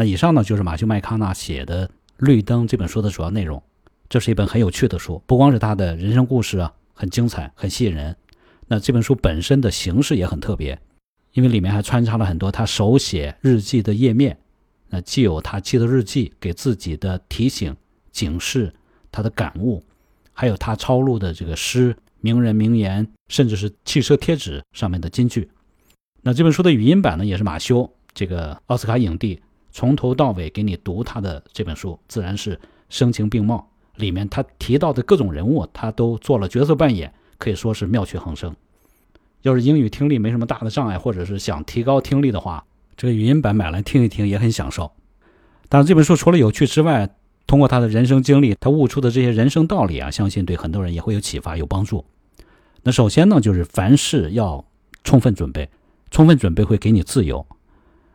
那以上呢就是马修麦康纳写的《绿灯》这本书的主要内容。这是一本很有趣的书，不光是他的人生故事啊，很精彩，很吸引人。那这本书本身的形式也很特别，因为里面还穿插了很多他手写日记的页面。那既有他记的日记给自己的提醒、警示，他的感悟，还有他抄录的这个诗、名人名言，甚至是汽车贴纸上面的金句。那这本书的语音版呢，也是马修这个奥斯卡影帝从头到尾给你读他的这本书，自然是声情并茂。里面他提到的各种人物，他都做了角色扮演，可以说是妙趣横生。要是英语听力没什么大的障碍，或者是想提高听力的话，这个语音版买来听一听也很享受。当然，这本书除了有趣之外，通过他的人生经历，他悟出的这些人生道理啊，相信对很多人也会有启发、有帮助。那首先呢，就是凡事要充分准备，充分准备会给你自由。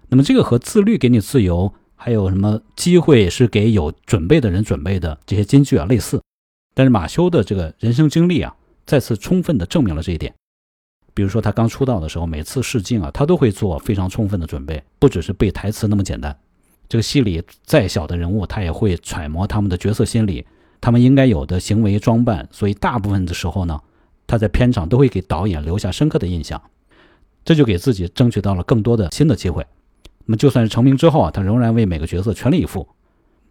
那么这个和自律给你自由。还有什么机会是给有准备的人准备的？这些金句啊，类似。但是马修的这个人生经历啊，再次充分的证明了这一点。比如说他刚出道的时候，每次试镜啊，他都会做非常充分的准备，不只是背台词那么简单。这个戏里再小的人物，他也会揣摩他们的角色心理，他们应该有的行为装扮。所以大部分的时候呢，他在片场都会给导演留下深刻的印象，这就给自己争取到了更多的新的机会。那么就算是成名之后啊，他仍然为每个角色全力以赴。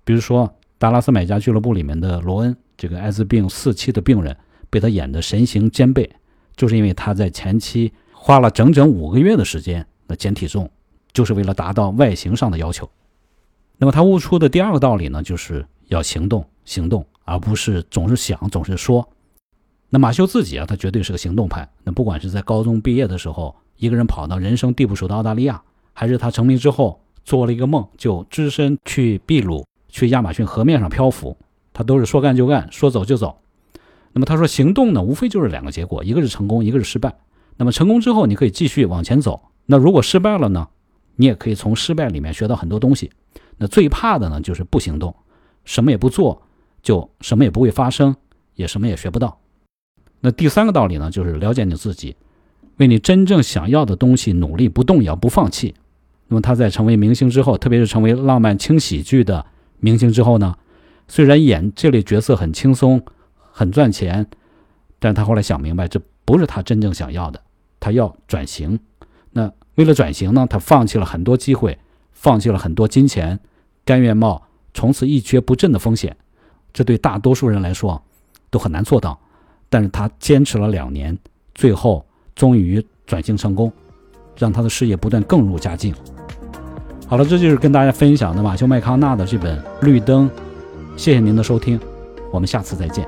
比如说《达拉斯买家俱乐部》里面的罗恩，这个艾滋病四期的病人，被他演得神形兼备，就是因为他在前期花了整整五个月的时间来减体重，就是为了达到外形上的要求。那么他悟出的第二个道理呢，就是要行动，行动，而不是总是想，总是说。那马修自己啊，他绝对是个行动派。那不管是在高中毕业的时候，一个人跑到人生地不熟的澳大利亚。还是他成名之后做了一个梦，就只身去秘鲁，去亚马逊河面上漂浮。他都是说干就干，说走就走。那么他说行动呢，无非就是两个结果，一个是成功，一个是失败。那么成功之后，你可以继续往前走。那如果失败了呢，你也可以从失败里面学到很多东西。那最怕的呢，就是不行动，什么也不做，就什么也不会发生，也什么也学不到。那第三个道理呢，就是了解你自己，为你真正想要的东西努力，不动摇，不放弃。那么他在成为明星之后，特别是成为浪漫轻喜剧的明星之后呢，虽然演这类角色很轻松、很赚钱，但他后来想明白，这不是他真正想要的，他要转型。那为了转型呢，他放弃了很多机会，放弃了很多金钱，甘愿冒从此一蹶不振的风险。这对大多数人来说都很难做到，但是他坚持了两年，最后终于转型成功。让他的事业不断更入佳境。好了，这就是跟大家分享的马修麦康纳的这本《绿灯》。谢谢您的收听，我们下次再见。